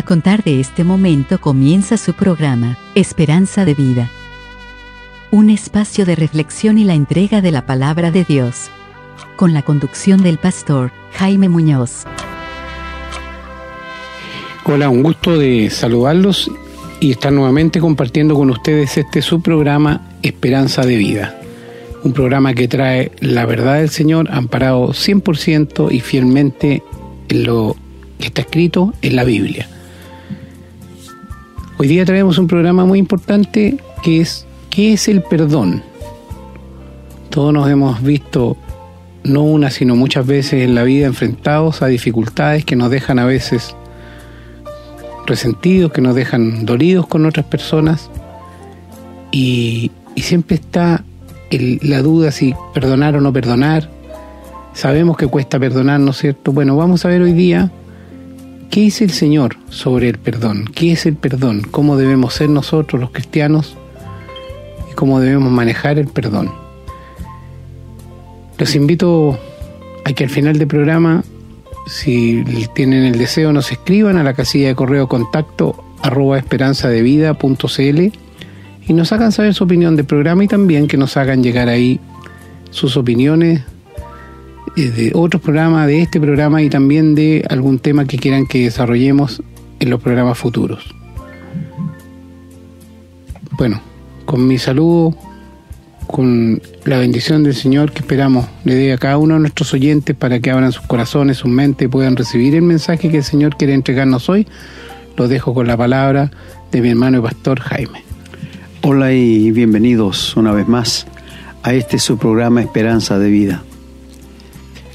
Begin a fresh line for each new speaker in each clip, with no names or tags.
A contar de este momento comienza su programa, Esperanza de Vida. Un espacio de reflexión y la entrega de la palabra de Dios. Con la conducción del pastor Jaime Muñoz.
Hola, un gusto de saludarlos y estar nuevamente compartiendo con ustedes este su programa Esperanza de Vida. Un programa que trae la verdad del Señor amparado 100% y fielmente en lo que está escrito en la Biblia. Hoy día traemos un programa muy importante que es ¿qué es el perdón? Todos nos hemos visto no una sino muchas veces en la vida enfrentados a dificultades que nos dejan a veces resentidos, que nos dejan dolidos con otras personas y, siempre está la duda si perdonar o no perdonar. Sabemos que cuesta perdonar, ¿no es cierto? Bueno, vamos a ver hoy día ¿Qué dice el Señor sobre el perdón? ¿Qué es el perdón? ¿Cómo debemos ser nosotros los cristianos? ¿Y cómo debemos manejar el perdón? Los invito a que al final del programa, si tienen el deseo, nos escriban a la casilla de correo contacto arroba esperanzadevida.cl y nos hagan saber su opinión del programa y también que nos hagan llegar ahí sus opiniones de otros programas, de este programa y también de algún tema que quieran que desarrollemos en los programas futuros. Bueno, con mi saludo, con la bendición del Señor que esperamos le dé a cada uno de nuestros oyentes para que abran sus corazones, sus mentes, puedan recibir el mensaje que el Señor quiere entregarnos hoy, lo dejo con la palabra de mi hermano y pastor Jaime.
Hola y bienvenidos una vez más a este su programa Esperanza de Vida.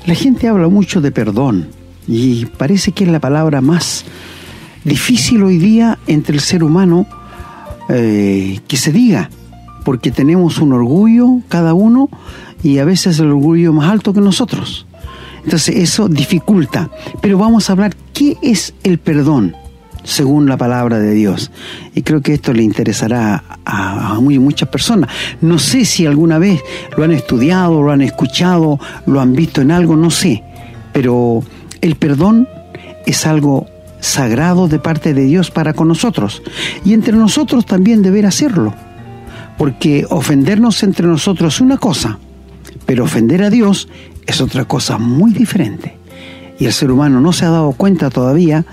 La gente habla mucho de perdón y parece que es la palabra más difícil hoy día entre el ser humano eh, que se diga, porque tenemos un orgullo cada uno y a veces el orgullo más alto que nosotros. Entonces eso dificulta. Pero vamos a hablar qué es el perdón según la palabra de Dios. Y creo que esto le interesará a, muy, muchas personas. No sé si alguna vez lo han estudiado, lo han escuchado, lo han visto en algo, no sé. Pero el perdón es algo sagrado de parte de Dios para con nosotros. Y entre nosotros también deber hacerlo. Porque ofendernos entre nosotros es una cosa, pero ofender a Dios es otra cosa muy diferente. Y el ser humano no se ha dado cuenta todavía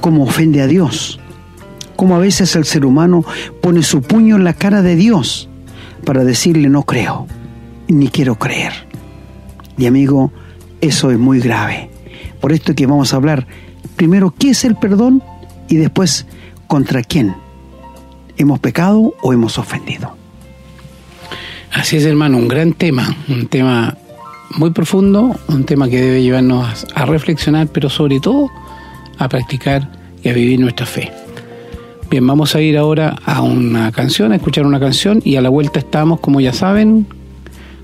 cómo ofende a Dios, cómo a veces el ser humano pone su puño en la cara de Dios para decirle no creo, ni quiero creer. Y amigo, eso es muy grave. Por esto que vamos a hablar primero qué es el perdón y después contra quién hemos pecado o hemos ofendido.
Así es, hermano, un gran tema, un tema muy profundo, un tema que debe llevarnos a reflexionar, pero sobre todo a practicar y a vivir nuestra fe. Bien, vamos a ir ahora a una canción, a escuchar una canción y a la vuelta estamos, como ya saben,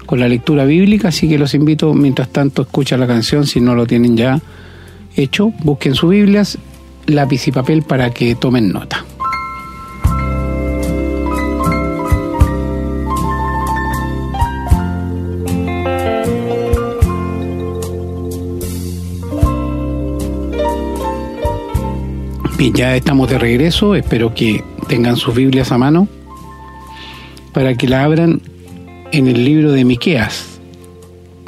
con la lectura bíblica, así que los invito, mientras tanto, escucha la canción, si no lo tienen ya hecho, busquen sus Biblias, lápiz y papel para que tomen nota. Bien, ya estamos de regreso, espero que tengan sus Biblias a mano para que la abran en el libro de Miqueas,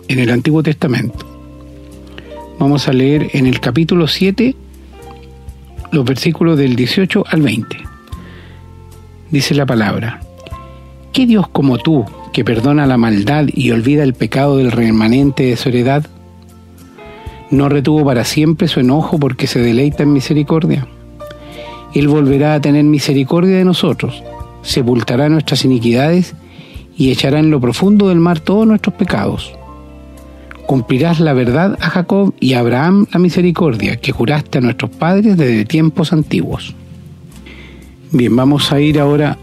en el Antiguo Testamento. Vamos a leer en el capítulo 7 los versículos del 18 al 20. Dice la palabra, ¿qué Dios como tú, que perdona la maldad y olvida el pecado del remanente de su heredad? ¿No retuvo para siempre su enojo porque se deleita en misericordia? Él volverá a tener misericordia de nosotros, sepultará nuestras iniquidades y echará en lo profundo del mar todos nuestros pecados. Cumplirás la verdad a Jacob y a Abraham la misericordia que juraste a nuestros padres desde tiempos antiguos. Bien, vamos a ir ahora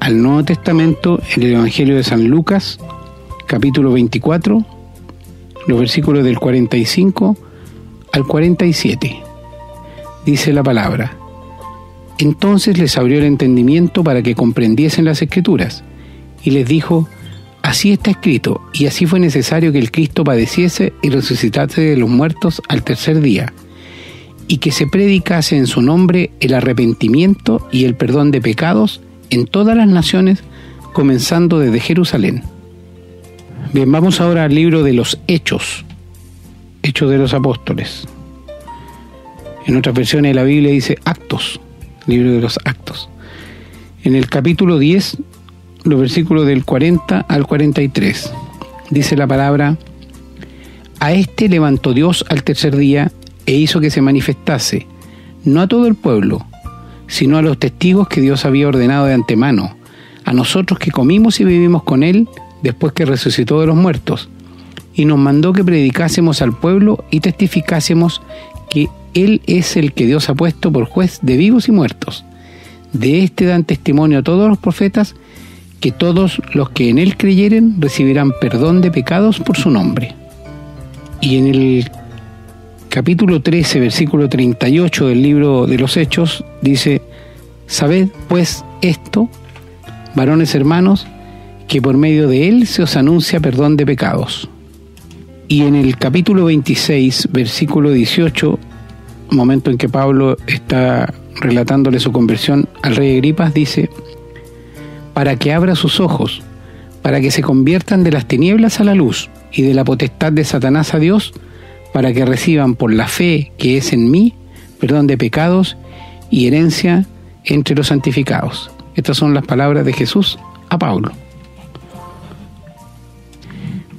al Nuevo Testamento en el Evangelio de San Lucas, capítulo 24, los versículos del 45 al 47. Dice la palabra, entonces les abrió el entendimiento para que comprendiesen las escrituras, y les dijo, Así está escrito, y así fue necesario que el Cristo padeciese y resucitase de los muertos al tercer día, y que se predicase en su nombre el arrepentimiento y el perdón de pecados en todas las naciones, comenzando desde Jerusalén. Bien, vamos ahora al libro de los Hechos, Hechos de los Apóstoles. En otras versiones de la Biblia dice Actos, libro de los Actos. En el capítulo 10, los versículos del 40 al 43, dice la palabra, a este levantó Dios al tercer día e hizo que se manifestase, no a todo el pueblo, sino a los testigos que Dios había ordenado de antemano, a nosotros que comimos y vivimos con Él después que resucitó de los muertos, y nos mandó que predicásemos al pueblo y testificásemos que Él es el que Dios ha puesto por juez de vivos y muertos. De este dan testimonio a todos los profetas, que todos los que en Él creyeren recibirán perdón de pecados por su nombre. Y en el capítulo 13, versículo 38 del libro de los Hechos, dice, Sabed pues esto, varones hermanos, que por medio de él se os anuncia perdón de pecados. Y en el capítulo 26, versículo 18, momento en que Pablo está relatándole su conversión al rey Agripas, dice, para que abra sus ojos, para que se conviertan de las tinieblas a la luz y de la potestad de Satanás a Dios, para que reciban por la fe que es en mí perdón de pecados y herencia entre los santificados. Estas son las palabras de Jesús a Pablo.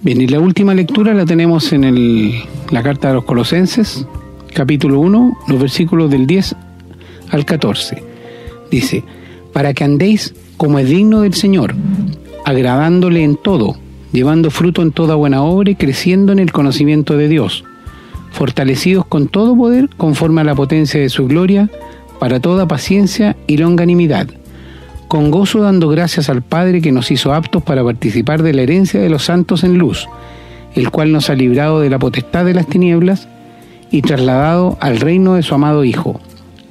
Bien, y la última lectura la tenemos en la carta de los Colosenses, capítulo 1, los versículos del 10 al 14. Dice, para que andéis como es digno del Señor, agradándole en todo, llevando fruto en toda buena obra y creciendo en el conocimiento de Dios fortalecidos con todo poder conforme a la potencia de su gloria, para toda paciencia y longanimidad, con gozo dando gracias al Padre que nos hizo aptos para participar de la herencia de los santos en luz, el cual nos ha librado de la potestad de las tinieblas y trasladado al reino de su amado Hijo,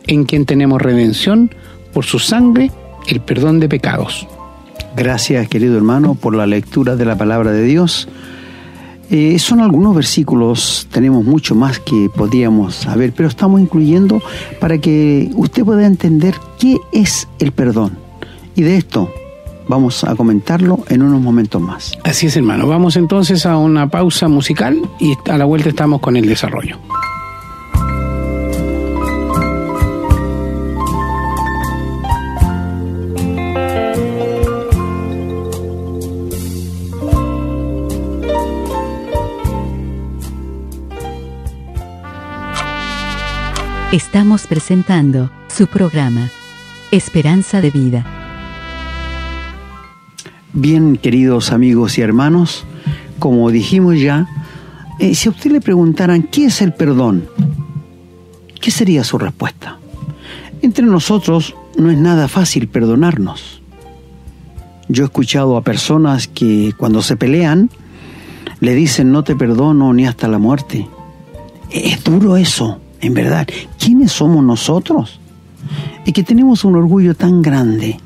en quien tenemos redención por su sangre, el perdón de pecados.
Gracias, querido hermano, por la lectura de la palabra de Dios. Eh, son algunos versículos, tenemos mucho más que podríamos saber, pero estamos incluyendo para que usted pueda entender qué es el perdón. Y de esto vamos a comentarlo en unos momentos más.
Así es, hermano. Vamos entonces a una pausa musical y a la vuelta estamos con el desarrollo.
Estamos presentando su programa, Esperanza de Vida.
Bien, queridos amigos y hermanos, como dijimos ya, eh, si a usted le preguntaran qué es el perdón, ¿qué sería su respuesta? Entre nosotros no es nada fácil perdonarnos. Yo he escuchado a personas que cuando se pelean le dicen no te perdono ni hasta la muerte. Es duro eso en verdad, ¿quiénes somos nosotros? Y que tenemos un orgullo tan grande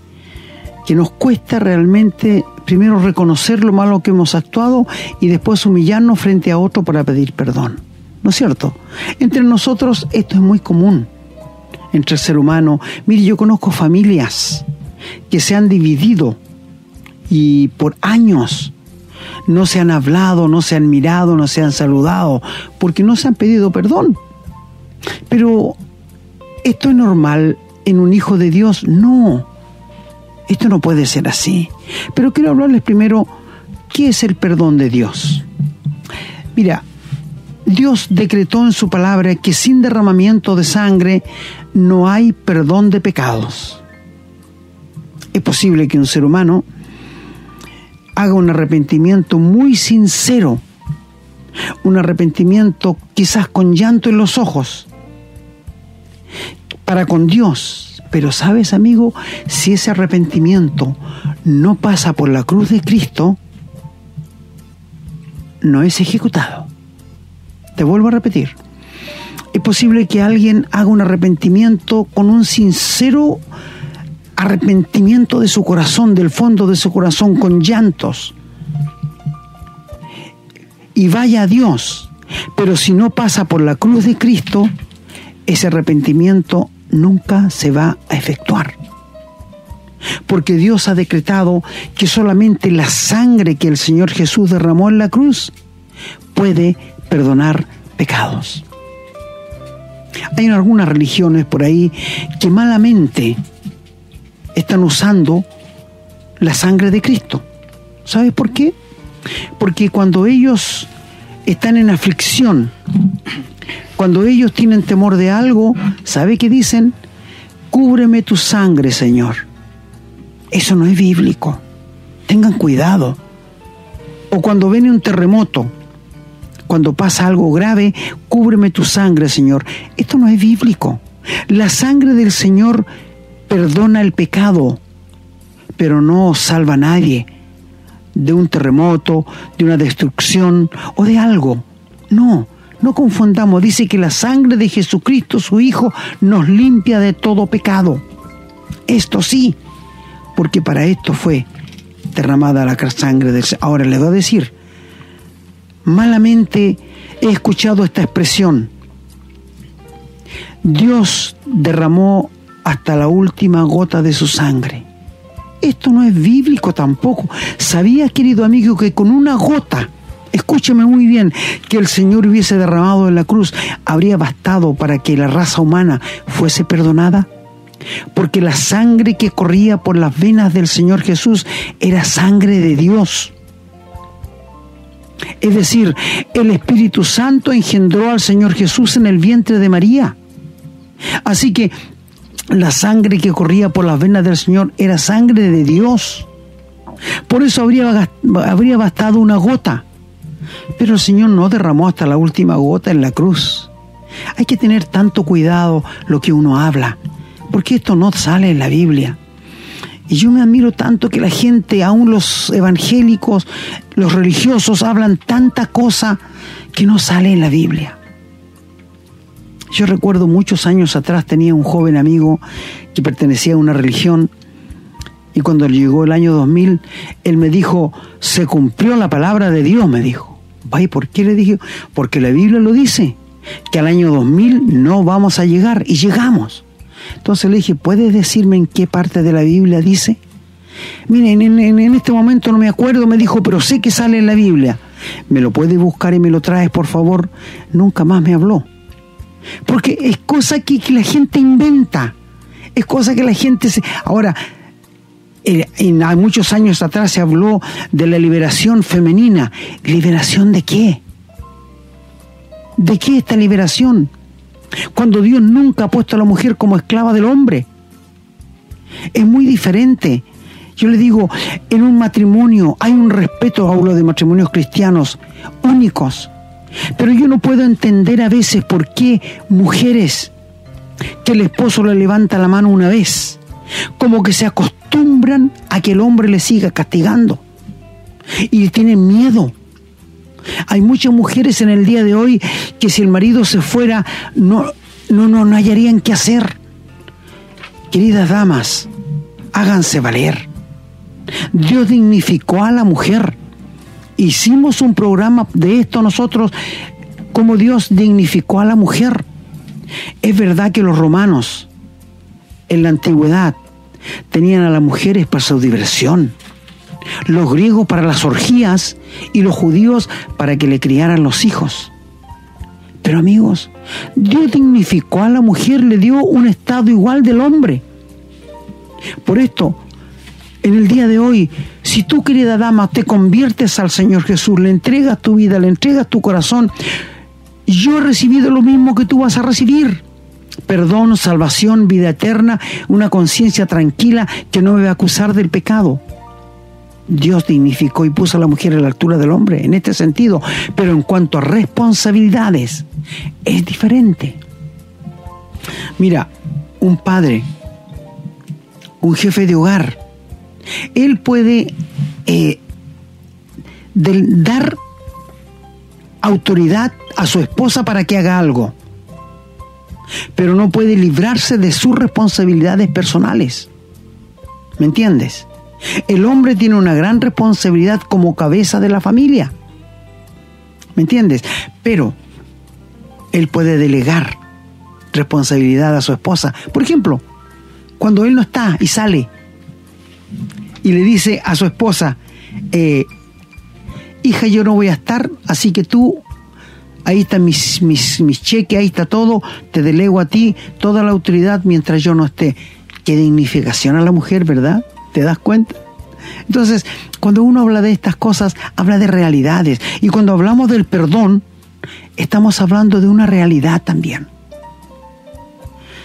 que nos cuesta realmente primero reconocer lo malo que hemos actuado y después humillarnos frente a otro para pedir perdón. ¿No es cierto? Entre nosotros esto es muy común. Entre el ser humano, mire, yo conozco familias que se han dividido y por años no se han hablado, no se han mirado, no se han saludado, porque no se han pedido perdón. Pero, ¿esto es normal en un hijo de Dios? No. Esto no puede ser así. Pero quiero hablarles primero, ¿qué es el perdón de Dios? Mira, Dios decretó en su palabra que sin derramamiento de sangre no hay perdón de pecados. Es posible que un ser humano haga un arrepentimiento muy sincero, un arrepentimiento quizás con llanto en los ojos, para con Dios. Pero sabes, amigo, si ese arrepentimiento no pasa por la cruz de Cristo, no es ejecutado. Te vuelvo a repetir. Es posible que alguien haga un arrepentimiento con un sincero arrepentimiento de su corazón, del fondo de su corazón, con llantos. Y vaya a Dios. Pero si no pasa por la cruz de Cristo, ese arrepentimiento nunca se va a efectuar. Porque Dios ha decretado que solamente la sangre que el Señor Jesús derramó en la cruz puede perdonar pecados. Hay algunas religiones por ahí que malamente están usando la sangre de Cristo. ¿Sabes por qué? Porque cuando ellos están en aflicción, cuando ellos tienen temor de algo, ¿sabe qué dicen? Cúbreme tu sangre, Señor. Eso no es bíblico. Tengan cuidado. O cuando viene un terremoto, cuando pasa algo grave, cúbreme tu sangre, Señor. Esto no es bíblico. La sangre del Señor perdona el pecado, pero no salva a nadie de un terremoto, de una destrucción o de algo. No, no confundamos. Dice que la sangre de Jesucristo, su Hijo, nos limpia de todo pecado. Esto sí, porque para esto fue derramada la sangre del Ahora le voy a decir, malamente he escuchado esta expresión. Dios derramó hasta la última gota de su sangre. Esto no es bíblico tampoco. ¿Sabía, querido amigo, que con una gota, escúcheme muy bien, que el Señor hubiese derramado en la cruz, habría bastado para que la raza humana fuese perdonada? Porque la sangre que corría por las venas del Señor Jesús era sangre de Dios. Es decir, el Espíritu Santo engendró al Señor Jesús en el vientre de María. Así que la sangre que corría por las venas del Señor era sangre de Dios. Por eso habría, habría bastado una gota. Pero el Señor no derramó hasta la última gota en la cruz. Hay que tener tanto cuidado lo que uno habla, porque esto no sale en la Biblia. Y yo me admiro tanto que la gente, aún los evangélicos, los religiosos, hablan tanta cosa que no sale en la Biblia. Yo recuerdo muchos años atrás tenía un joven amigo que pertenecía a una religión y cuando llegó el año 2000, él me dijo, se cumplió la palabra de Dios, me dijo. ¿Y por qué le dije? Porque la Biblia lo dice, que al año 2000 no vamos a llegar y llegamos. Entonces le dije, ¿puedes decirme en qué parte de la Biblia dice? Miren, en, en, este momento no me acuerdo, me dijo, pero sé que sale en la Biblia. ¿Me lo puedes buscar y me lo traes, por favor? Nunca más me habló. Porque es cosa que, la gente inventa. Es cosa que la gente se... Ahora, eh, en, muchos años atrás se habló de la liberación femenina. ¿Liberación de qué? ¿De qué esta liberación? Cuando Dios nunca ha puesto a la mujer como esclava del hombre. Es muy diferente. Yo le digo, en un matrimonio hay un respeto, hablo de matrimonios cristianos únicos, pero yo no puedo entender a veces por qué mujeres que el esposo le levanta la mano una vez, como que se acostumbran a que el hombre le siga castigando y tienen miedo. Hay muchas mujeres en el día de hoy que si el marido se fuera no no no, no hallarían qué hacer. Queridas damas, háganse valer. Dios dignificó a la mujer hicimos un programa de esto nosotros, como Dios dignificó a la mujer. Es verdad que los romanos en la antigüedad tenían a las mujeres para su diversión, los griegos para las orgías y los judíos para que le criaran los hijos. Pero amigos, Dios dignificó a la mujer, le dio un estado igual del hombre. Por esto, en el día de hoy, si tú, querida dama, te conviertes al Señor Jesús, le entregas tu vida, le entregas tu corazón, yo he recibido lo mismo que tú vas a recibir. Perdón, salvación, vida eterna, una conciencia tranquila que no me va a acusar del pecado. Dios dignificó y puso a la mujer a la altura del hombre en este sentido, pero en cuanto a responsabilidades, es diferente. Mira, un padre, un jefe de hogar, él puede eh, dar autoridad a su esposa para que haga algo, pero no puede librarse de sus responsabilidades personales. ¿Me entiendes? El hombre tiene una gran responsabilidad como cabeza de la familia. ¿Me entiendes? Pero él puede delegar responsabilidad a su esposa. Por ejemplo, cuando él no está y sale y le dice a su esposa, eh, hija, yo no voy a estar, así que tú, ahí están mis, mis, mis cheques, ahí está todo, te delego a ti toda la autoridad mientras yo no esté. Qué dignificación a la mujer, ¿verdad? ¿Te das cuenta? Entonces, cuando uno habla de estas cosas, habla de realidades. Y cuando hablamos del perdón, estamos hablando de una realidad también.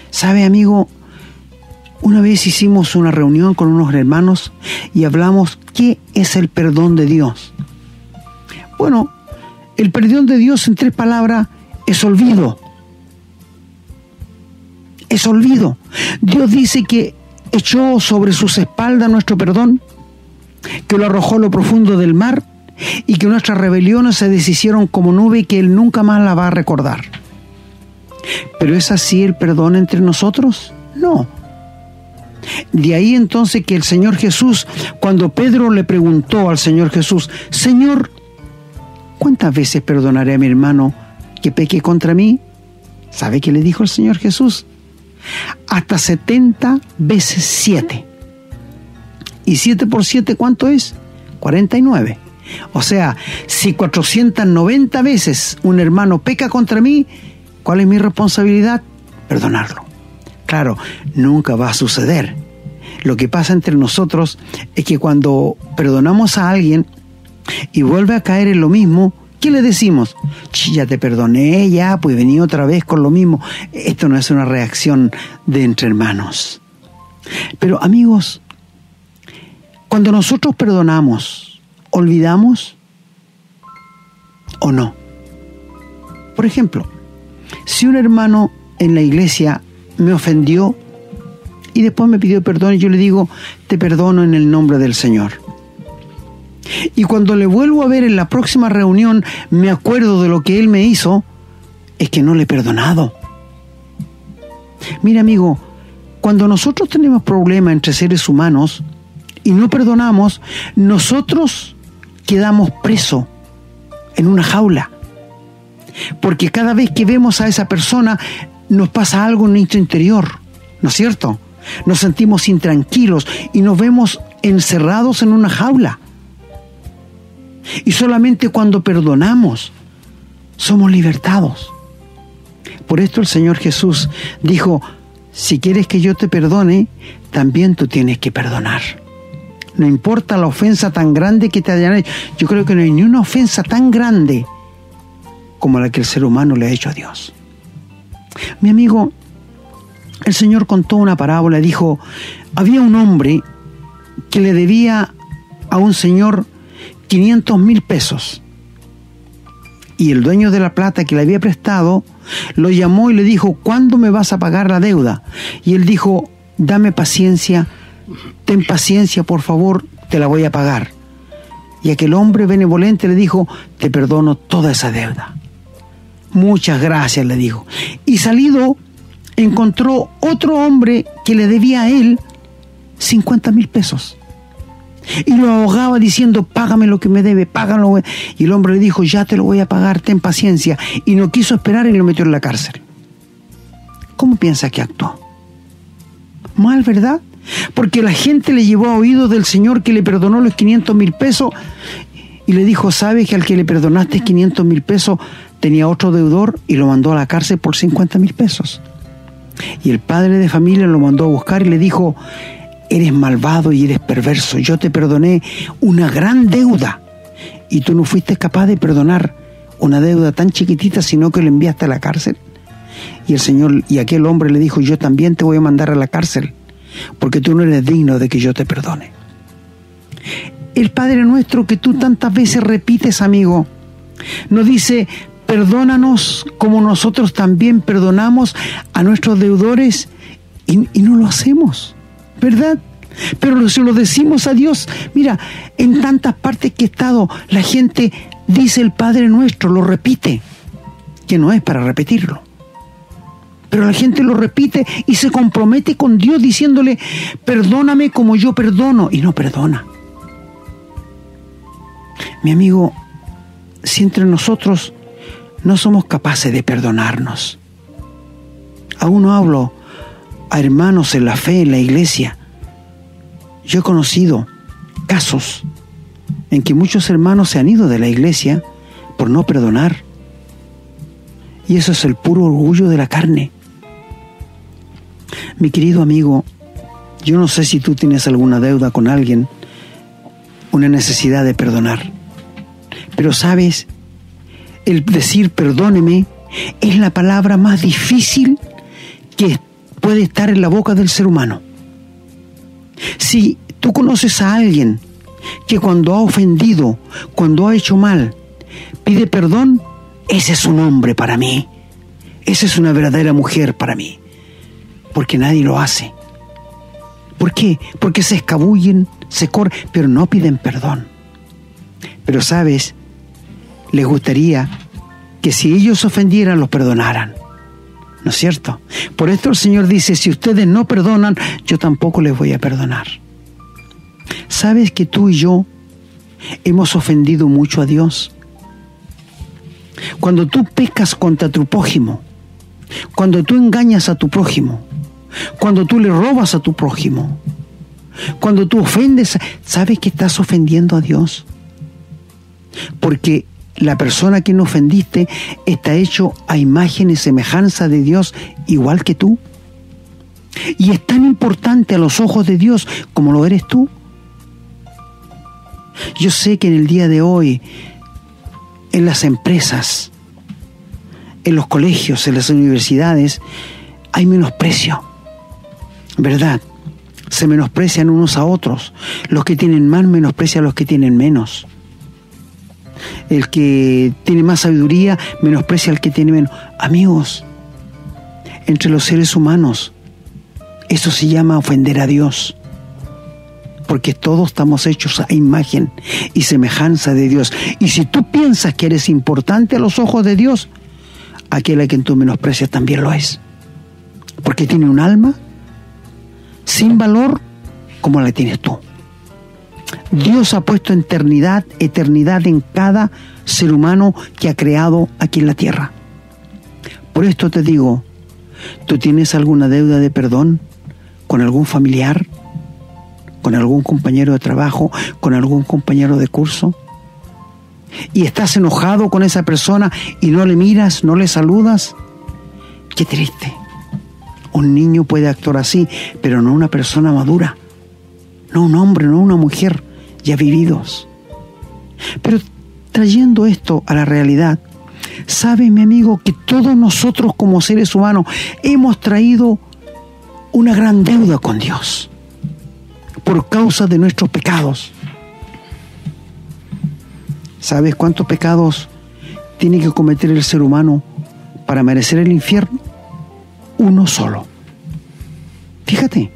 ¿Sabe, amigo? Una vez hicimos una reunión con unos hermanos y hablamos qué es el perdón de Dios. Bueno, el perdón de Dios en tres palabras es olvido. Es olvido. Dios dice que echó sobre sus espaldas nuestro perdón, que lo arrojó a lo profundo del mar y que nuestras rebeliones se deshicieron como nube que Él nunca más la va a recordar. ¿Pero es así el perdón entre nosotros? No. De ahí entonces que el Señor Jesús, cuando Pedro le preguntó al Señor Jesús, Señor, ¿cuántas veces perdonaré a mi hermano que peque contra mí? ¿Sabe qué le dijo el Señor Jesús? Hasta 70 veces 7. ¿Y 7 por 7 cuánto es? 49. O sea, si 490 veces un hermano peca contra mí, ¿cuál es mi responsabilidad? Perdonarlo. Claro, nunca va a suceder. Lo que pasa entre nosotros es que cuando perdonamos a alguien y vuelve a caer en lo mismo, ¿qué le decimos? Ya te perdoné, ya, pues vení otra vez con lo mismo. Esto no es una reacción de entre hermanos. Pero amigos, cuando nosotros perdonamos, ¿olvidamos o no? Por ejemplo, si un hermano en la iglesia me ofendió y después me pidió perdón y yo le digo, te perdono en el nombre del Señor. Y cuando le vuelvo a ver en la próxima reunión, me acuerdo de lo que él me hizo, es que no le he perdonado. Mira amigo, cuando nosotros tenemos problemas entre seres humanos y no perdonamos, nosotros quedamos presos en una jaula. Porque cada vez que vemos a esa persona nos pasa algo en nuestro interior, ¿no es cierto? Nos sentimos intranquilos y nos vemos encerrados en una jaula. Y solamente cuando perdonamos somos libertados. Por esto el Señor Jesús dijo, si quieres que yo te perdone, también tú tienes que perdonar. No importa la ofensa tan grande que te hayan hecho. Yo creo que no hay ni una ofensa tan grande como la que el ser humano le ha hecho a Dios. Mi amigo, el Señor contó una parábola, dijo, había un hombre que le debía a un señor 500 mil pesos. Y el dueño de la plata que le había prestado lo llamó y le dijo, ¿cuándo me vas a pagar la deuda? Y él dijo, dame paciencia, ten paciencia, por favor, te la voy a pagar. Y aquel hombre benevolente le dijo, te perdono toda esa deuda. Muchas gracias, le dijo. Y salido, encontró otro hombre que le debía a él 50 mil pesos. Y lo ahogaba diciendo, págame lo que me debe, págalo. Y el hombre le dijo, ya te lo voy a pagar, ten paciencia. Y no quiso esperar y lo metió en la cárcel. ¿Cómo piensa que actuó? Mal, ¿verdad? Porque la gente le llevó a oídos del Señor que le perdonó los 500 mil pesos y le dijo, ¿sabes que al que le perdonaste 500 mil pesos tenía otro deudor y lo mandó a la cárcel por 50 mil pesos? Y el padre de familia lo mandó a buscar y le dijo, eres malvado y eres perverso, yo te perdoné una gran deuda y tú no fuiste capaz de perdonar una deuda tan chiquitita, sino que lo enviaste a la cárcel. Y el Señor y aquel hombre le dijo, yo también te voy a mandar a la cárcel, porque tú no eres digno de que yo te perdone. El Padre nuestro que tú tantas veces repites, amigo, nos dice, perdónanos como nosotros también perdonamos a nuestros deudores y, y no lo hacemos. ¿Verdad? Pero si lo decimos a Dios, mira, en tantas partes que he estado, la gente dice el Padre nuestro, lo repite, que no es para repetirlo. Pero la gente lo repite y se compromete con Dios diciéndole, perdóname como yo perdono, y no perdona. Mi amigo, si entre nosotros no somos capaces de perdonarnos, Aún no hablo a hermanos en la fe, en la iglesia. Yo he conocido casos en que muchos hermanos se han ido de la iglesia por no perdonar. Y eso es el puro orgullo de la carne. Mi querido amigo, yo no sé si tú tienes alguna deuda con alguien, una necesidad de perdonar. Pero sabes, el decir perdóneme es la palabra más difícil que puede estar en la boca del ser humano. Si tú conoces a alguien que cuando ha ofendido, cuando ha hecho mal, pide perdón, ese es un hombre para mí. Esa es una verdadera mujer para mí. Porque nadie lo hace. ¿Por qué? Porque se escabullen, se corren, pero no piden perdón. Pero sabes, les gustaría que si ellos ofendieran, los perdonaran. ¿No es cierto? Por esto el Señor dice, si ustedes no perdonan, yo tampoco les voy a perdonar. ¿Sabes que tú y yo hemos ofendido mucho a Dios? Cuando tú pecas contra tu prójimo, cuando tú engañas a tu prójimo, cuando tú le robas a tu prójimo, cuando tú ofendes, ¿sabes que estás ofendiendo a Dios? Porque la persona que no ofendiste está hecho a imagen y semejanza de Dios igual que tú. Y es tan importante a los ojos de Dios como lo eres tú. Yo sé que en el día de hoy, en las empresas, en los colegios, en las universidades, hay menosprecio. ¿Verdad? Se menosprecian unos a otros. Los que tienen más menosprecian a los que tienen menos. El que tiene más sabiduría menosprecia al que tiene menos. Amigos, entre los seres humanos, eso se llama ofender a Dios. Porque todos estamos hechos a imagen y semejanza de Dios. Y si tú piensas que eres importante a los ojos de Dios, aquel a quien tú menosprecias también lo es. Porque tiene un alma sin valor como la tienes tú. Dios ha puesto eternidad, eternidad en cada ser humano que ha creado aquí en la tierra. Por esto te digo, ¿tú tienes alguna deuda de perdón con algún familiar, con algún compañero de trabajo, con algún compañero de curso? ¿Y estás enojado con esa persona y no le miras, no le saludas? Qué triste. Un niño puede actuar así, pero no una persona madura, no un hombre, no una mujer ya vividos. Pero trayendo esto a la realidad, sabe mi amigo que todos nosotros como seres humanos hemos traído una gran deuda con Dios por causa de nuestros pecados. ¿Sabes cuántos pecados tiene que cometer el ser humano para merecer el infierno? uno solo. Fíjate,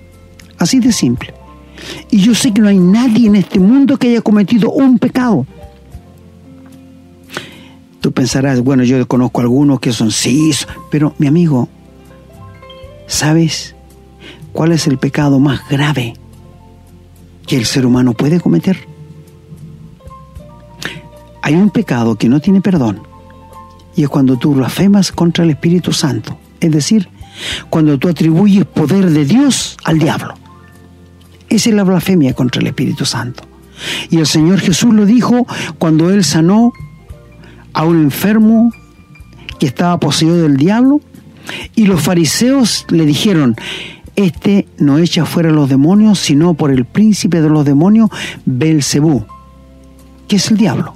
así de simple. Y yo sé que no hay nadie en este mundo que haya cometido un pecado. Tú pensarás, bueno, yo conozco algunos que son sí, pero mi amigo, ¿sabes cuál es el pecado más grave que el ser humano puede cometer? Hay un pecado que no tiene perdón y es cuando tú blasfemas contra el Espíritu Santo, es decir, cuando tú atribuyes poder de Dios al diablo. Esa es la blasfemia contra el Espíritu Santo. Y el Señor Jesús lo dijo cuando Él sanó a un enfermo que estaba poseído del diablo y los fariseos le dijeron, este no echa fuera los demonios, sino por el príncipe de los demonios, Belcebú, que es el diablo.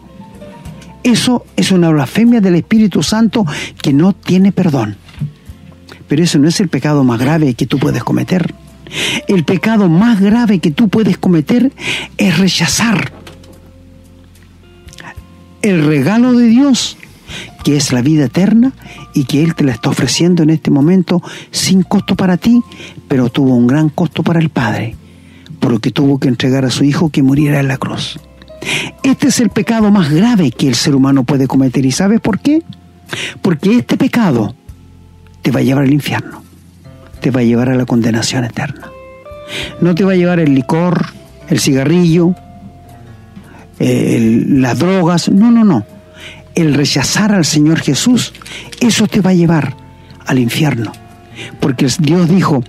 Eso es una blasfemia del Espíritu Santo que no tiene perdón. Pero eso no es el pecado más grave que tú puedes cometer. El pecado más grave que tú puedes cometer es rechazar el regalo de Dios, que es la vida eterna y que Él te la está ofreciendo en este momento sin costo para ti, pero tuvo un gran costo para el Padre, por lo que tuvo que entregar a su Hijo que muriera en la cruz. Este es el pecado más grave que el ser humano puede cometer. ¿Y sabes por qué? Porque este pecado te va a llevar al infierno, te va a llevar a la condenación eterna. No te va a llevar el licor, el cigarrillo, las drogas, no, no, no. El rechazar al Señor Jesús, eso te va a llevar al infierno. Porque Dios dijo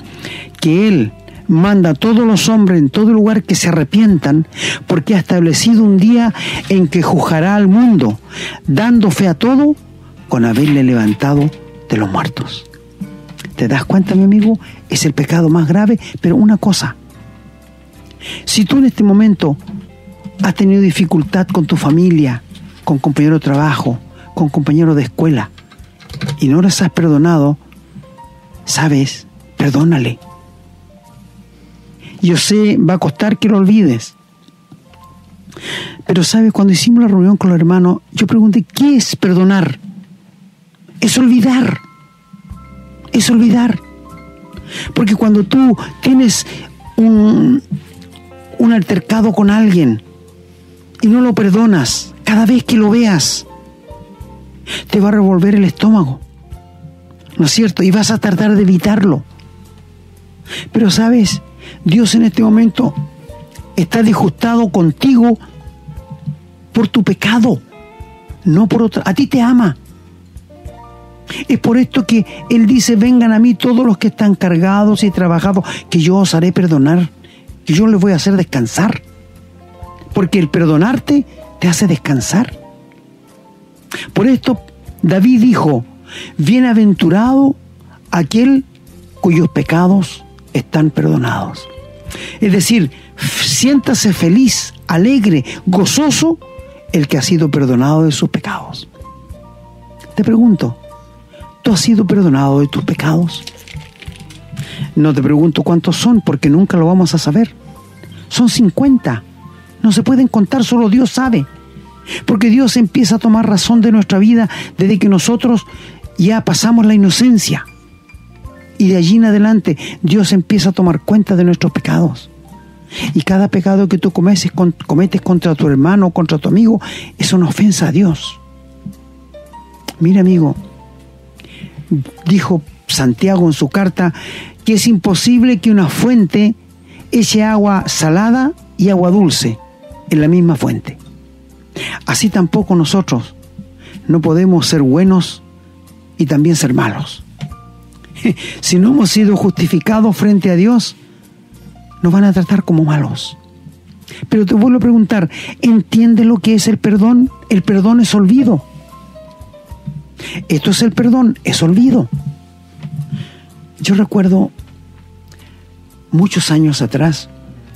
que Él manda a todos los hombres en todo lugar que se arrepientan, porque ha establecido un día en que juzgará al mundo, dando fe a todo con haberle levantado de los muertos. ¿Te das cuenta, mi amigo? Es el pecado más grave, pero una cosa, si tú en este momento has tenido dificultad con tu familia, con compañero de trabajo, con compañero de escuela, y no les has perdonado, sabes, perdónale. Yo sé, va a costar que lo olvides. Pero sabes, cuando hicimos la reunión con los hermanos, yo pregunté, ¿qué es perdonar? Es olvidar. Es olvidar. Porque cuando tú tienes un, un altercado con alguien y no lo perdonas, cada vez que lo veas, te va a revolver el estómago. ¿No es cierto? Y vas a tratar de evitarlo. Pero sabes, Dios en este momento está disgustado contigo por tu pecado, no por otra. A ti te ama. Es por esto que Él dice, vengan a mí todos los que están cargados y trabajados, que yo os haré perdonar, que yo les voy a hacer descansar. Porque el perdonarte te hace descansar. Por esto David dijo, bienaventurado aquel cuyos pecados están perdonados. Es decir, siéntase feliz, alegre, gozoso el que ha sido perdonado de sus pecados. Te pregunto, ¿tú has sido perdonado de tus pecados? No te pregunto cuántos son porque nunca lo vamos a saber. Son 50. No se pueden contar, solo Dios sabe. Porque Dios empieza a tomar razón de nuestra vida desde que nosotros ya pasamos la inocencia. Y de allí en adelante Dios empieza a tomar cuenta de nuestros pecados. Y cada pecado que tú cometes, cometes contra tu hermano o contra tu amigo es una ofensa a Dios. Mira amigo, dijo Santiago en su carta que es imposible que una fuente eche agua salada y agua dulce en la misma fuente. Así tampoco nosotros no podemos ser buenos y también ser malos. si no hemos sido justificados frente a Dios, nos van a tratar como malos. Pero te vuelvo a preguntar, ¿entiende lo que es el perdón? El perdón es olvido. Esto es el perdón, es olvido. Yo recuerdo muchos años atrás,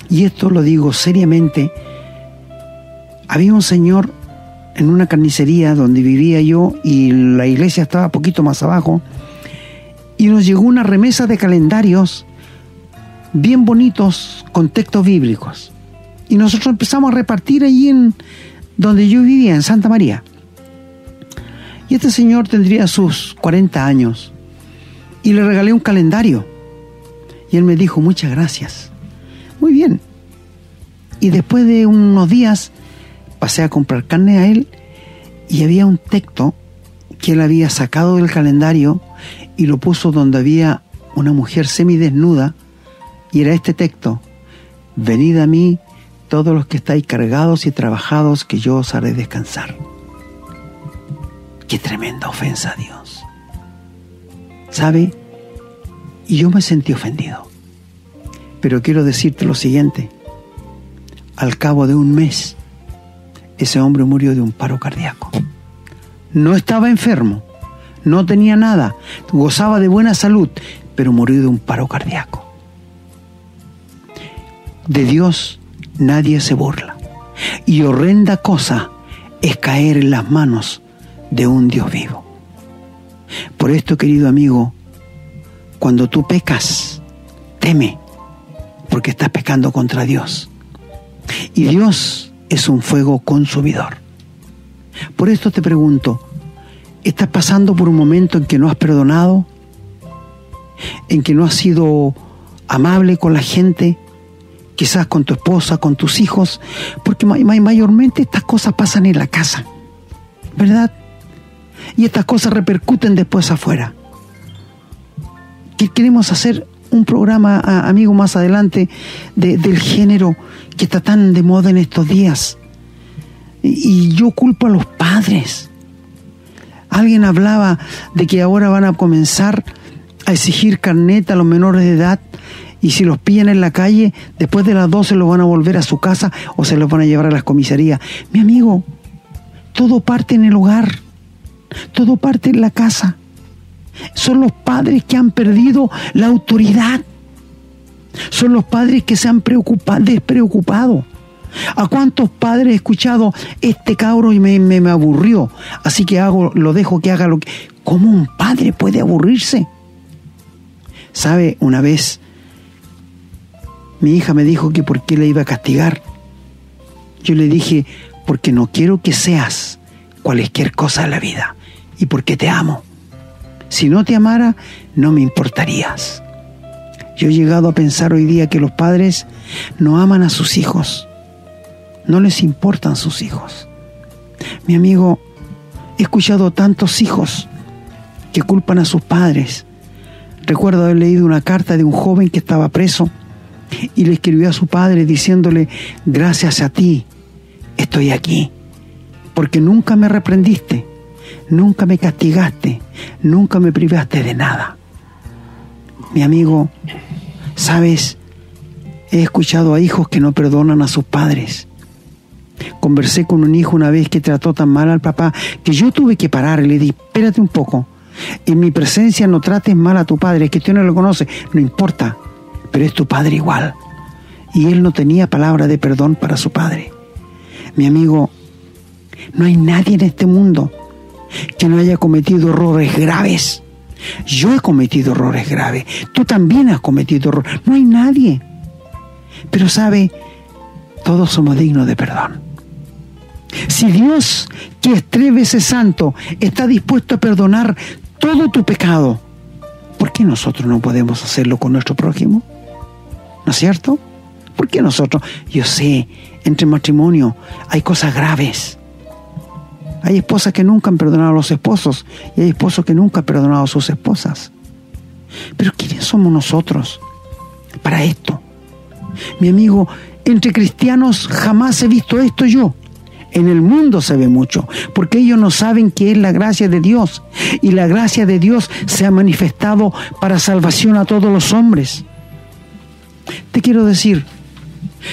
y esto lo digo seriamente, había un señor en una carnicería donde vivía yo y la iglesia estaba poquito más abajo, y nos llegó una remesa de calendarios bien bonitos con textos bíblicos. Y nosotros empezamos a repartir allí en donde yo vivía, en Santa María. Y este señor tendría sus 40 años. Y le regalé un calendario. Y él me dijo, muchas gracias. Muy bien. Y después de unos días pasé a comprar carne a él y había un texto que él había sacado del calendario y lo puso donde había una mujer semidesnuda y era este texto, venid a mí todos los que estáis cargados y trabajados, que yo os haré descansar. Qué tremenda ofensa a Dios. ¿Sabe? Y yo me sentí ofendido. Pero quiero decirte lo siguiente. Al cabo de un mes, ese hombre murió de un paro cardíaco. No estaba enfermo, no tenía nada, gozaba de buena salud, pero murió de un paro cardíaco. De Dios nadie se burla. Y horrenda cosa es caer en las manos de un Dios vivo. Por esto, querido amigo, cuando tú pecas, teme, porque estás pecando contra Dios. Y Dios es un fuego consumidor. Por esto te pregunto, ¿estás pasando por un momento en que no has perdonado? ¿En que no has sido amable con la gente? Quizás con tu esposa, con tus hijos, porque mayormente estas cosas pasan en la casa, ¿verdad? Y estas cosas repercuten después afuera. Queremos hacer un programa, amigo, más adelante del género que está tan de moda en estos días. Y yo culpo a los padres. Alguien hablaba de que ahora van a comenzar a exigir carnet a los menores de edad y si los pillan en la calle, después de las 12 los van a volver a su casa o se los van a llevar a las comisarías. Mi amigo, todo parte en el hogar, todo parte en la casa. Son los padres que han perdido la autoridad. Son los padres que se han preocupado, despreocupado. ¿A cuántos padres he escuchado este cabro y me, me, me, aburrió? Así que hago, lo dejo que haga lo que. ¿Cómo un padre puede aburrirse? ¿Sabe? Una vez mi hija me dijo que por qué le iba a castigar. Yo le dije, porque no quiero que seas cualquier cosa en la vida y porque te amo. Si no te amara, no me importarías. Yo he llegado a pensar hoy día que los padres no aman a sus hijos, no les importan sus hijos. Mi amigo, he escuchado tantos hijos que culpan a sus padres. Recuerdo haber leído una carta de un joven que estaba preso y le escribió a su padre diciéndole, gracias a ti estoy aquí, porque nunca me reprendiste, nunca me castigaste, nunca me privaste de nada. Mi amigo, sabes, he escuchado a hijos que no perdonan a sus padres. Conversé con un hijo una vez que trató tan mal al papá que yo tuve que parar y le di, espérate un poco, en mi presencia no trates mal a tu padre, es que tú no lo conoce, no importa, pero es tu padre igual. Y él no tenía palabra de perdón para su padre. Mi amigo, no hay nadie en este mundo que no haya cometido errores graves. Yo he cometido errores graves. Tú también has cometido errores. No hay nadie. Pero sabe, todos somos dignos de perdón. Si Dios, que es tres veces santo, está dispuesto a perdonar todo tu pecado, ¿por qué nosotros no podemos hacerlo con nuestro prójimo? ¿No es cierto? ¿Por qué nosotros? Yo sé, entre matrimonio hay cosas graves. Hay esposas que nunca han perdonado a los esposos y hay esposos que nunca han perdonado a sus esposas. Pero ¿quiénes somos nosotros para esto? Mi amigo, entre cristianos jamás he visto esto yo. En el mundo se ve mucho, porque ellos no saben que es la gracia de Dios. Y la gracia de Dios se ha manifestado para salvación a todos los hombres. Te quiero decir,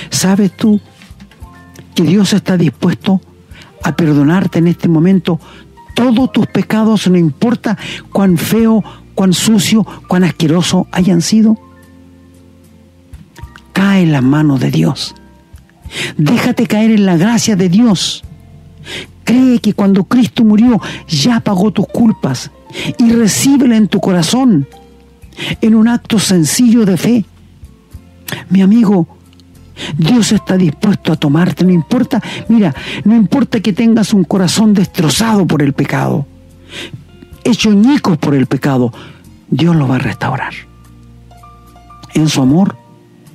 ¿sabes tú que Dios está dispuesto a perdonarte en este momento todos tus pecados, no importa cuán feo, cuán sucio, cuán asqueroso hayan sido? Cae en las manos de Dios. Déjate caer en la gracia de Dios. Cree que cuando Cristo murió ya pagó tus culpas y recíbela en tu corazón en un acto sencillo de fe. Mi amigo, Dios está dispuesto a tomarte, no importa, mira, no importa que tengas un corazón destrozado por el pecado, hecho ñicos por el pecado, Dios lo va a restaurar. En su amor,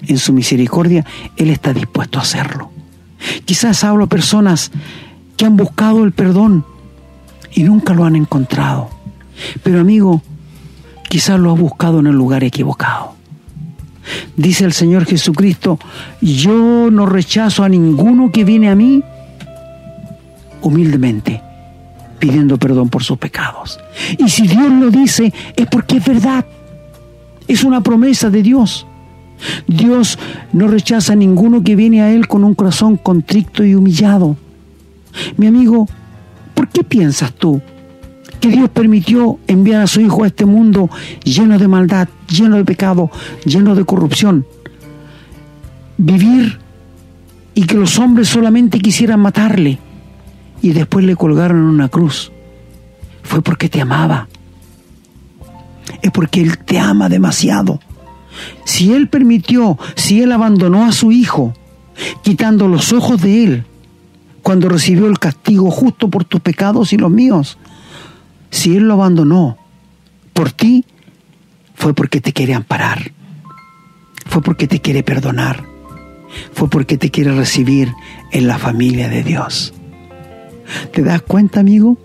en su misericordia, Él está dispuesto a hacerlo. Quizás hablo a personas que han buscado el perdón y nunca lo han encontrado. Pero amigo, quizás lo has buscado en el lugar equivocado. Dice el Señor Jesucristo, yo no rechazo a ninguno que viene a mí humildemente, pidiendo perdón por sus pecados. Y si Dios lo dice, es porque es verdad. Es una promesa de Dios. Dios no rechaza a ninguno que viene a Él con un corazón contrito y humillado. Mi amigo, ¿por qué piensas tú que Dios permitió enviar a su Hijo a este mundo lleno de maldad, lleno de pecado, lleno de corrupción. Vivir y que los hombres solamente quisieran matarle y después le colgaron en una cruz. Fue porque te amaba. Es porque Él te ama demasiado. Si Él permitió, si Él abandonó a su Hijo, quitando los ojos de Él, cuando recibió el castigo justo por tus pecados y los míos, si Él lo abandonó por ti, fue porque te quiere amparar, fue porque te quiere perdonar, fue porque te quiere recibir en la familia de Dios. ¿Te das cuenta, amigo?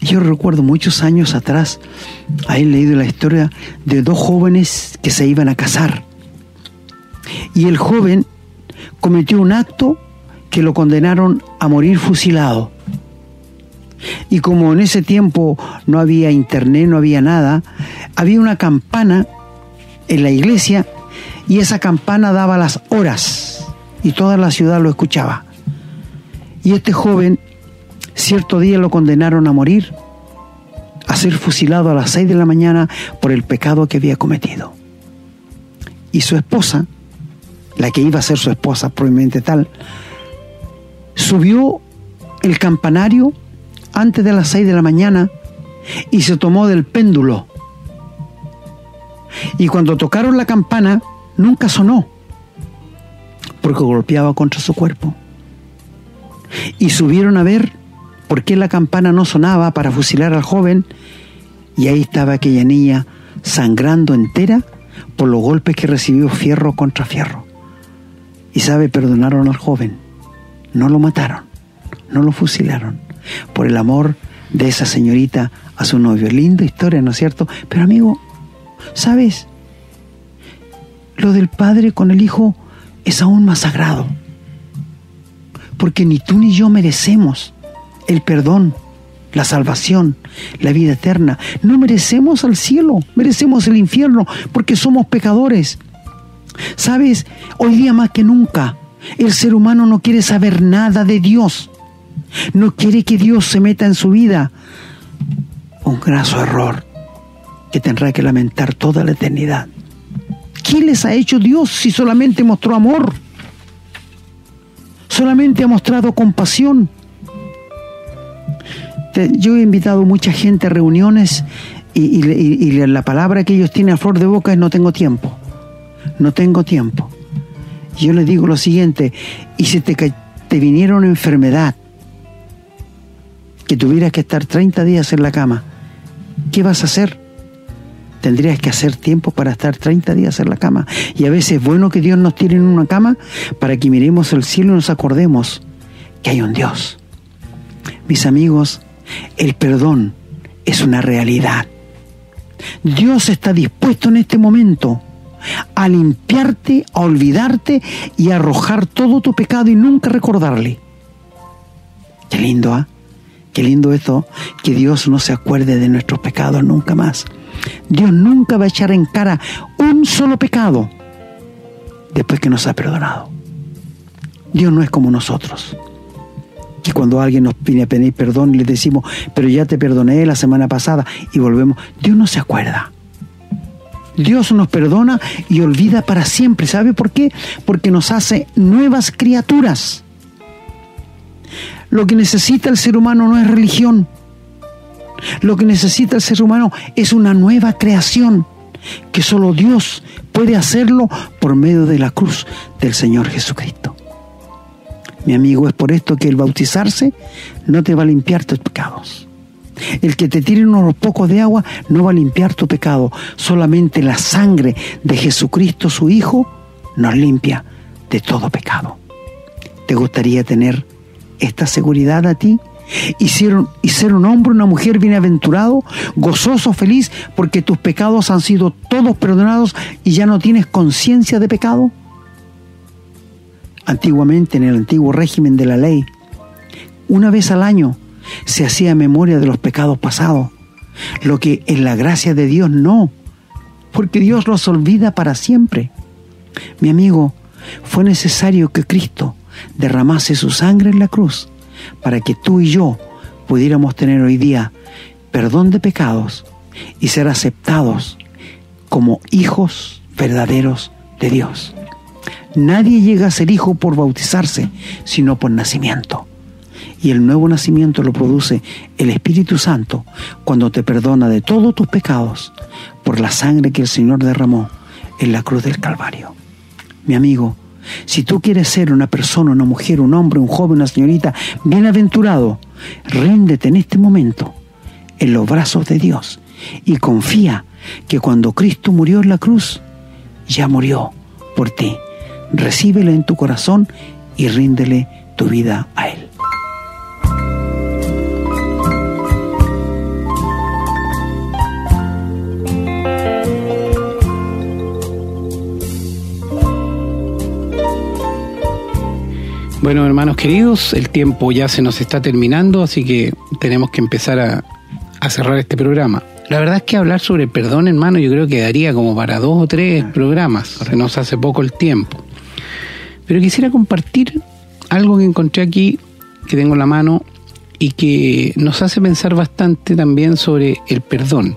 Yo recuerdo muchos años atrás, he leído la historia de dos jóvenes que se iban a casar. Y el joven cometió un acto que lo condenaron a morir fusilado. Y como en ese tiempo no había internet, no había nada, había una campana en la iglesia y esa campana daba las horas y toda la ciudad lo escuchaba. Y este joven, cierto día lo condenaron a morir, a ser fusilado a las seis de la mañana por el pecado que había cometido. Y su esposa, la que iba a ser su esposa probablemente tal, subió el campanario antes de las seis de la mañana y se tomó del péndulo. Y cuando tocaron la campana, nunca sonó, porque golpeaba contra su cuerpo. Y subieron a ver por qué la campana no sonaba para fusilar al joven, y ahí estaba aquella niña sangrando entera por los golpes que recibió fierro contra fierro. Y sabe, perdonaron al joven, no lo mataron, no lo fusilaron, por el amor de esa señorita a su novio. Linda historia, ¿no es cierto? Pero amigo, ¿sabes? Lo del padre con el hijo es aún más sagrado. Porque ni tú ni yo merecemos el perdón, la salvación, la vida eterna. No merecemos al cielo, merecemos el infierno porque somos pecadores. ¿Sabes? Hoy día más que nunca, el ser humano no quiere saber nada de Dios. No quiere que Dios se meta en su vida. Un graso error que tendrá que lamentar toda la eternidad. ¿Qué les ha hecho Dios si solamente mostró amor? Solamente ha mostrado compasión. Yo he invitado mucha gente a reuniones y, la palabra que ellos tienen a flor de boca es no tengo tiempo. No tengo tiempo. yo les digo lo siguiente, y si te, te viniera una enfermedad, que tuvieras que estar 30 días en la cama, ¿qué vas a hacer? Tendrías que hacer tiempo para estar 30 días en la cama. Y a veces es bueno que Dios nos tire en una cama para que miremos el cielo y nos acordemos que hay un Dios. Mis amigos, el perdón es una realidad. Dios está dispuesto en este momento a limpiarte, a olvidarte y a arrojar todo tu pecado y nunca recordarle. Qué lindo, ¿ah? Qué lindo esto, que Dios no se acuerde de nuestros pecados nunca más. Dios nunca va a echar en cara un solo pecado después que nos ha perdonado. Dios no es como nosotros que cuando alguien nos viene a pedir perdón y le decimos, pero ya te perdoné la semana pasada y volvemos, Dios no se acuerda. Dios nos perdona y olvida para siempre. ¿Sabe por qué? Porque nos hace nuevas criaturas. Lo que necesita el ser humano no es religión. Lo que necesita el ser humano es una nueva creación, que solo Dios puede hacerlo por medio de la cruz del Señor Jesucristo. Mi amigo, es por esto que el bautizarse no te va a limpiar tus pecados. El que te tire unos pocos de agua no va a limpiar tu pecado. Solamente la sangre de Jesucristo, su Hijo, nos limpia de todo pecado. ¿Te gustaría tener esta seguridad a ti? Ser, y ser un hombre, una mujer bienaventurado, gozoso, feliz, porque tus pecados han sido todos perdonados y ya no tienes conciencia de pecado. Antiguamente, en el antiguo régimen de la ley, una vez al año se hacía memoria de los pecados pasados, lo que en la gracia de Dios no, porque Dios los olvida para siempre. Mi amigo, fue necesario que Cristo derramase su sangre en la cruz para que tú y yo pudiéramos tener hoy día perdón de pecados y ser aceptados como hijos verdaderos de Dios. Nadie llega a ser hijo por bautizarse, sino por nacimiento. Y el nuevo nacimiento lo produce el Espíritu Santo cuando te perdona de todos tus pecados por la sangre que el Señor derramó en la cruz del Calvario. Mi amigo, si tú quieres ser una persona, una mujer, un hombre, un joven, una señorita, bienaventurado, réndete en este momento en los brazos de Dios y confía que cuando Cristo murió en la cruz, ya murió por ti recíbele en tu corazón y ríndele tu vida a Él.
Bueno, hermanos queridos, el tiempo ya se nos está terminando, así que tenemos que empezar a, a cerrar este programa. La verdad es que hablar sobre el perdón, hermano, yo creo que daría como para dos o tres programas. Se nos hace poco el tiempo. Pero quisiera compartir algo que encontré aquí, que tengo en la mano, y que nos hace pensar bastante también sobre el perdón.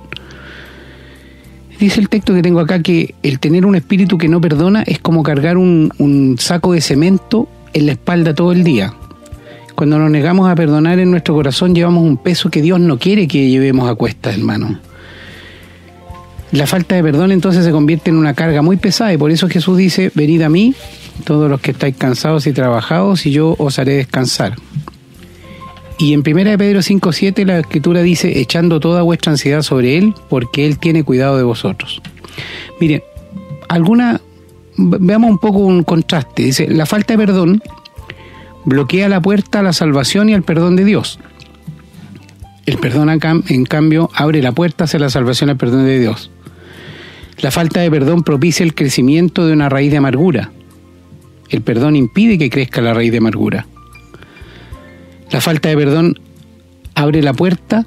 Dice el texto que tengo acá que el tener un espíritu que no perdona es como cargar un, un saco de cemento en la espalda todo el día. Cuando nos negamos a perdonar en nuestro corazón llevamos un peso que Dios no quiere que llevemos a cuesta, hermano. La falta de perdón entonces se convierte en una carga muy pesada y por eso Jesús dice, venid a mí, todos los que estáis cansados y trabajados, y yo os haré descansar. Y en 1 Pedro 5.7 la escritura dice, echando toda vuestra ansiedad sobre Él, porque Él tiene cuidado de vosotros. Mire, alguna, veamos un poco un contraste. Dice, la falta de perdón bloquea la puerta a la salvación y al perdón de Dios. El perdón, en cambio, abre la puerta hacia la salvación y al perdón de Dios. La falta de perdón propicia el crecimiento de una raíz de amargura. El perdón impide que crezca la raíz de amargura. La falta de perdón abre la puerta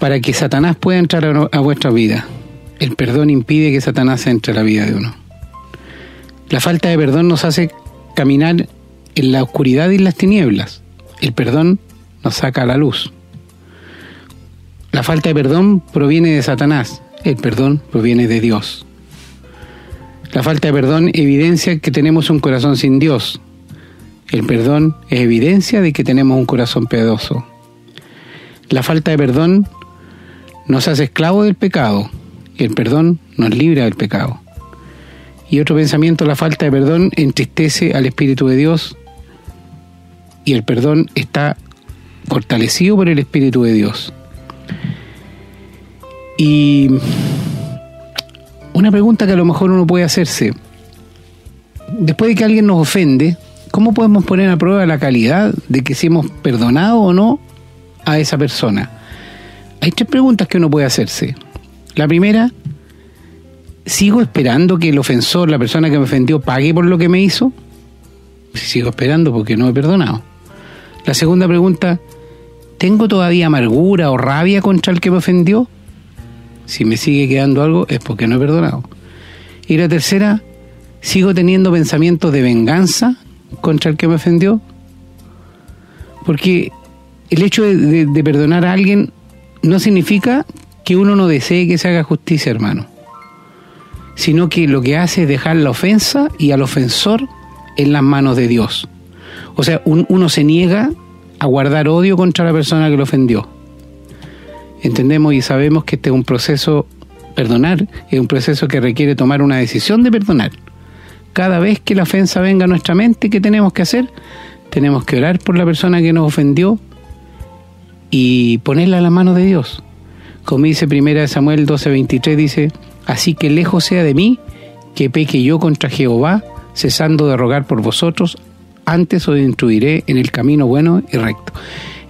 para que Satanás pueda entrar a, vuestra vida. El perdón impide que Satanás entre a la vida de uno. La falta de perdón nos hace caminar en la oscuridad y en las tinieblas. El perdón nos saca a la luz. La falta de perdón proviene de Satanás. El perdón proviene de Dios. La falta de perdón evidencia que tenemos un corazón sin Dios. El perdón es evidencia de que tenemos un corazón piadoso. La falta de perdón nos hace esclavos del pecado el perdón nos libra del pecado. Y otro pensamiento, la falta de perdón entristece al Espíritu de Dios y el perdón está fortalecido por el Espíritu de Dios. Y una pregunta que a lo mejor uno puede hacerse, después de que alguien nos ofende, ¿cómo podemos poner a prueba la calidad de que si hemos perdonado o no a esa persona? Hay tres preguntas que uno puede hacerse. La primera, ¿sigo esperando que el ofensor, la persona que me ofendió, pague por lo que me hizo? Sigo esperando porque no he perdonado. La segunda pregunta, ¿tengo todavía amargura o rabia contra el que me ofendió? Si me sigue quedando algo es porque no he perdonado. Y la tercera, ¿sigo teniendo pensamientos de venganza contra el que me ofendió. Porque el hecho de, perdonar a alguien no significa que uno no desee que se haga justicia, hermano. Sino que lo que hace es dejar la ofensa y al ofensor en las manos de Dios. O sea, uno se niega a guardar odio contra la persona que lo ofendió. Entendemos y sabemos que este es un proceso, perdonar, es un proceso que requiere tomar una decisión de perdonar cada vez que la ofensa venga a nuestra mente, ¿qué tenemos que hacer? Tenemos que orar por la persona que nos ofendió y ponerla a la mano de Dios. Como dice primera Samuel 12:23, dice, así que lejos sea de mí que peque yo contra Jehová, cesando de rogar por vosotros, antes os instruiré en el camino bueno y recto.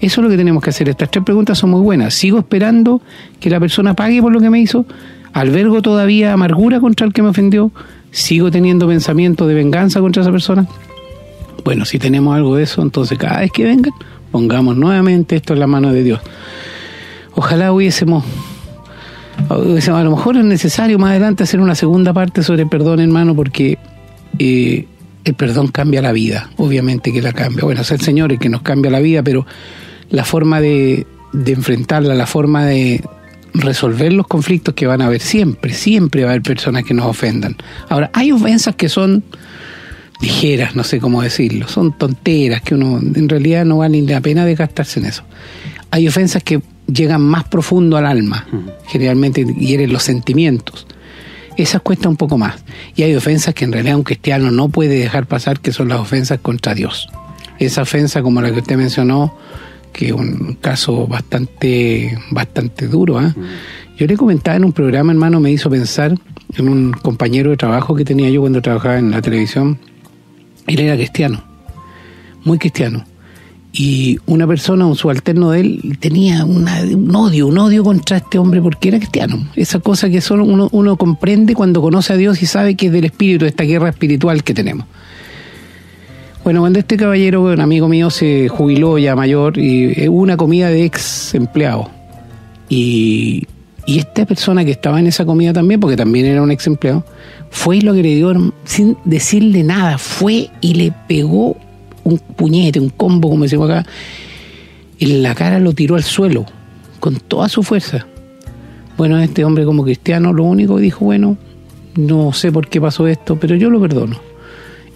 Eso es lo que tenemos que hacer. Estas tres preguntas son muy buenas. ¿Sigo esperando que la persona pague por lo que me hizo? ¿Albergo todavía amargura contra el que me ofendió? ¿Sigo teniendo pensamiento de venganza contra esa persona? Bueno, si tenemos algo de eso, entonces cada vez que vengan, pongamos nuevamente esto en la mano de Dios. Ojalá hubiésemos, a lo mejor es necesario más adelante hacer una segunda parte sobre el perdón, hermano, porque eh, el perdón cambia la vida, obviamente que la cambia. Bueno, es el Señor el que nos cambia la vida, pero la forma de, enfrentarla, la forma de, resolver los conflictos que van a haber siempre, siempre va a haber personas que nos ofendan. Ahora, hay ofensas que son ligeras, no sé cómo decirlo, son tonteras que uno en realidad no vale ni la pena de gastarse en eso. Hay ofensas que llegan más profundo al alma, generalmente hieren los sentimientos. Esas cuesta un poco más. Y hay ofensas que en realidad un cristiano no puede dejar pasar, que son las ofensas contra Dios. Esa ofensa, como la que usted mencionó, que es un caso bastante, bastante duro. ¿ah? Yo le comentaba en un programa, hermano, me hizo pensar en un compañero de trabajo que tenía yo cuando trabajaba en la televisión. Él era cristiano, muy cristiano. Y una persona, un subalterno de él, tenía un odio, un odio contra este hombre porque era cristiano. Esa cosa que solo uno, comprende cuando conoce a Dios y sabe que es del espíritu, esta guerra espiritual que tenemos. Bueno, cuando este caballero, un amigo mío, se jubiló ya mayor y hubo una comida de ex empleado. Y, y esta persona que estaba en esa comida también, porque también era un ex empleado, fue y lo agredió sin decirle nada. Fue y le pegó un puñete, un combo, como decimos acá, en la cara lo tiró al suelo con toda su fuerza. Bueno, este hombre como cristiano lo único que dijo, bueno, no sé por qué pasó esto, pero yo lo perdono.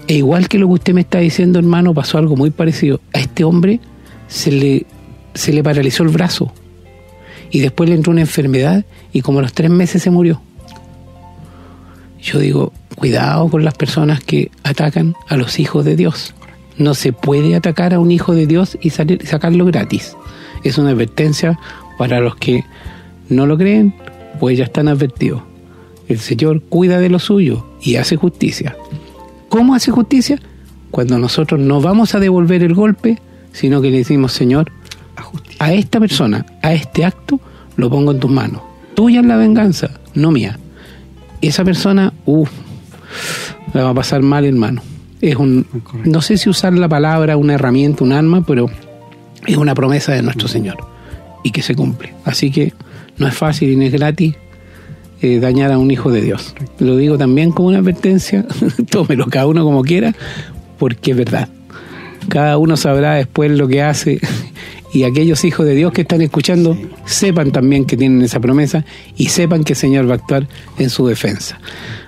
E igual que lo que usted me está diciendo, hermano, pasó algo muy parecido. A este hombre se le, se le paralizó el brazo y después le entró una enfermedad y como a los tres meses se murió. Yo digo, cuidado con las personas que atacan a los hijos de Dios. No se puede atacar a un hijo de Dios y sacarlo gratis. Es una advertencia para los que no lo creen, pues ya están advertidos. El Señor cuida de lo suyo y hace justicia. ¿Cómo hace justicia? Cuando nosotros no vamos a devolver el golpe, sino que le decimos, Señor, a esta persona, a este acto, lo pongo en tus manos. Tuya es la venganza, no mía. Esa persona, uff, la va a pasar mal, hermano. Es un, no sé si usar la palabra, una herramienta, un arma, pero es una promesa de nuestro Señor y que se cumple. Así que no es fácil y no es gratis eh, dañar a un hijo de Dios. Lo digo también como una advertencia, tómelo cada uno como quiera, porque es verdad. Cada uno sabrá después lo que hace y aquellos hijos de Dios que están escuchando sepan también que tienen esa promesa y sepan que el Señor va a actuar en su defensa.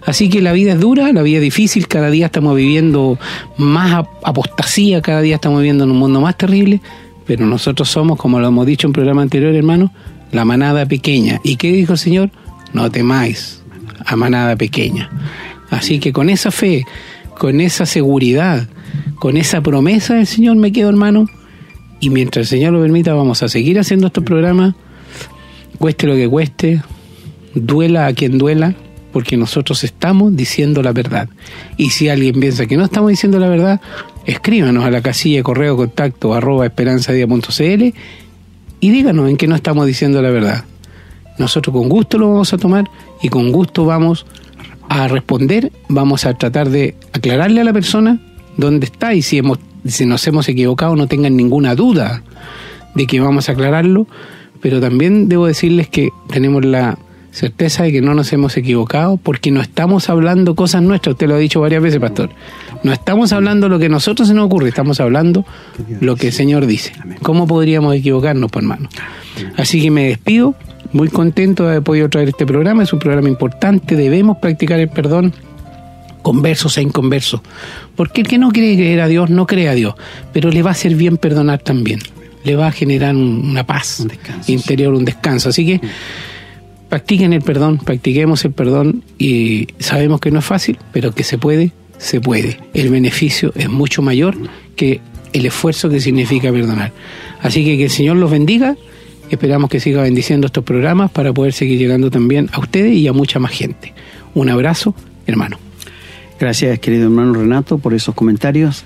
Así que la vida es dura, la vida es difícil, cada día estamos viviendo más apostasía, cada día estamos viviendo en un mundo más terrible, pero nosotros somos, como lo hemos dicho en programa anterior, hermano, la manada pequeña. ¿Y qué dijo el Señor? no temáis a manada pequeña. Así que con esa fe, con esa seguridad, con esa promesa del Señor me quedo hermano. Y mientras el Señor lo permita, vamos a seguir haciendo estos programas, cueste lo que cueste, duela a quien duela, porque nosotros estamos diciendo la verdad. Y si alguien piensa que no estamos diciendo la verdad, escríbanos a la casilla correo contacto arroba esperanzadia.cl y díganos en qué no estamos diciendo la verdad. Nosotros con gusto lo vamos a tomar y con gusto vamos a responder, vamos a tratar de aclararle a la persona dónde está y si, hemos, si nos hemos equivocado no tengan ninguna duda de que vamos a aclararlo, pero también debo decirles que tenemos la certeza de que no nos hemos equivocado porque no estamos hablando cosas nuestras, usted lo ha dicho varias veces, pastor. No estamos hablando lo que a nosotros se nos ocurre, estamos hablando lo que el Señor dice. ¿Cómo podríamos equivocarnos, pues, hermano? Así que me despido muy contento de haber podido traer este programa, es un programa importante, debemos practicar el perdón conversos e inconversos. Porque el que no quiere creer a Dios, no cree a Dios, pero le va a hacer bien perdonar también. Le va a generar una paz interior, un descanso. Así que practiquen el perdón, practiquemos el perdón y sabemos que no es fácil, pero que se puede, se puede. El beneficio es mucho mayor que el esfuerzo que significa perdonar. Así que que el Señor los bendiga Esperamos que siga bendiciendo estos programas para poder seguir llegando también a ustedes y a mucha más gente. Un abrazo, hermano.
Gracias, querido hermano Renato, por esos comentarios.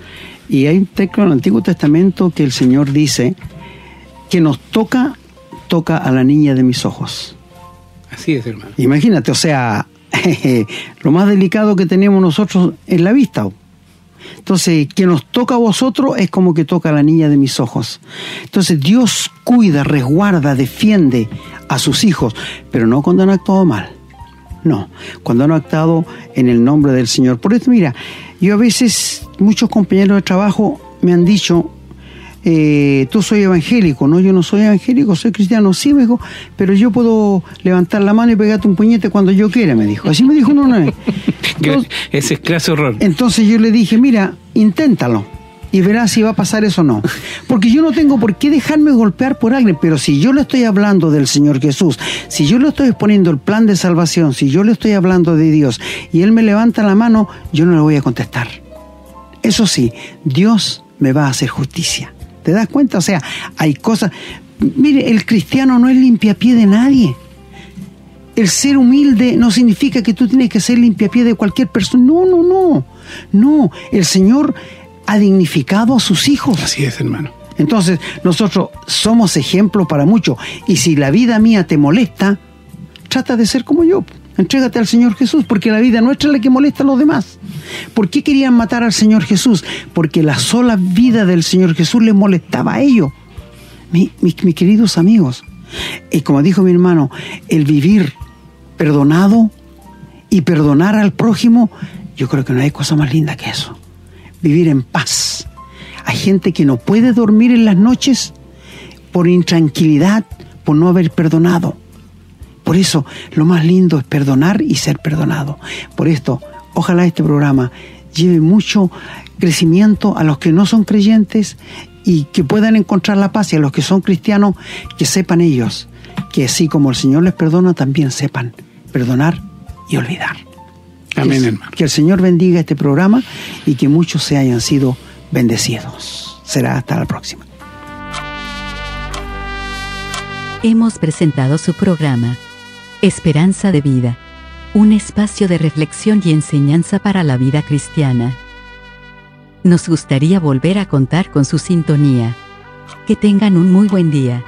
Y hay un texto en el Antiguo Testamento que el Señor dice que nos toca, toca a la niña de mis ojos.
Así es, hermano.
Imagínate, o sea, lo más delicado que tenemos nosotros es la vista. Entonces, que nos toca a vosotros es como que toca a la niña de mis ojos. Entonces, Dios cuida, resguarda, defiende a sus hijos, pero no cuando han actuado mal. No, cuando han actuado en el nombre del Señor. Por eso, mira, yo a veces, muchos compañeros de trabajo me han dicho, eh, tú soy evangélico, no, yo no soy evangélico, soy cristiano, sí, me dijo, pero yo puedo levantar la mano y pegarte un puñete cuando yo quiera, me dijo. Así me dijo uno una vez.
Ese es clase horror.
Entonces yo le dije, mira, inténtalo y verás si va a pasar eso o no. Porque yo no tengo por qué dejarme golpear por alguien, pero si yo le estoy hablando del Señor Jesús, si yo le estoy exponiendo el plan de salvación, si yo le estoy hablando de Dios y Él me levanta la mano, yo no le voy a contestar. Eso sí, Dios me va a hacer justicia. ¿Te das cuenta? O sea, hay cosas... Mire, el cristiano no es limpiapié de nadie. El ser humilde no significa que tú tienes que ser limpiapié de cualquier persona. No, no, no. No, el Señor ha dignificado a sus hijos.
Así es, hermano.
Entonces, nosotros somos ejemplo para muchos. Y si la vida mía te molesta, trata de ser como yo. Entrégate al Señor Jesús, porque la vida nuestra es la que molesta a los demás. ¿Por qué querían matar al Señor Jesús? Porque la sola vida del Señor Jesús les molestaba a ellos. mis queridos amigos, y como dijo mi hermano, el vivir perdonado y perdonar al prójimo, yo creo que no hay cosa más linda que eso. Vivir en paz. Hay gente que no puede dormir en las noches por intranquilidad, por no haber perdonado. Por eso lo más lindo es perdonar y ser perdonado. Por esto, ojalá este programa lleve mucho crecimiento a los que no son creyentes y que puedan encontrar la paz y a los que son cristianos que sepan ellos que así como el Señor les perdona, también sepan perdonar y olvidar.
Amén, hermano.
Que el Señor bendiga este programa y que muchos se hayan sido bendecidos. Será hasta la próxima.
Hemos presentado su programa, Esperanza de Vida, un espacio de reflexión y enseñanza para la vida cristiana. Nos gustaría volver a contar con su sintonía. Que tengan un muy buen día.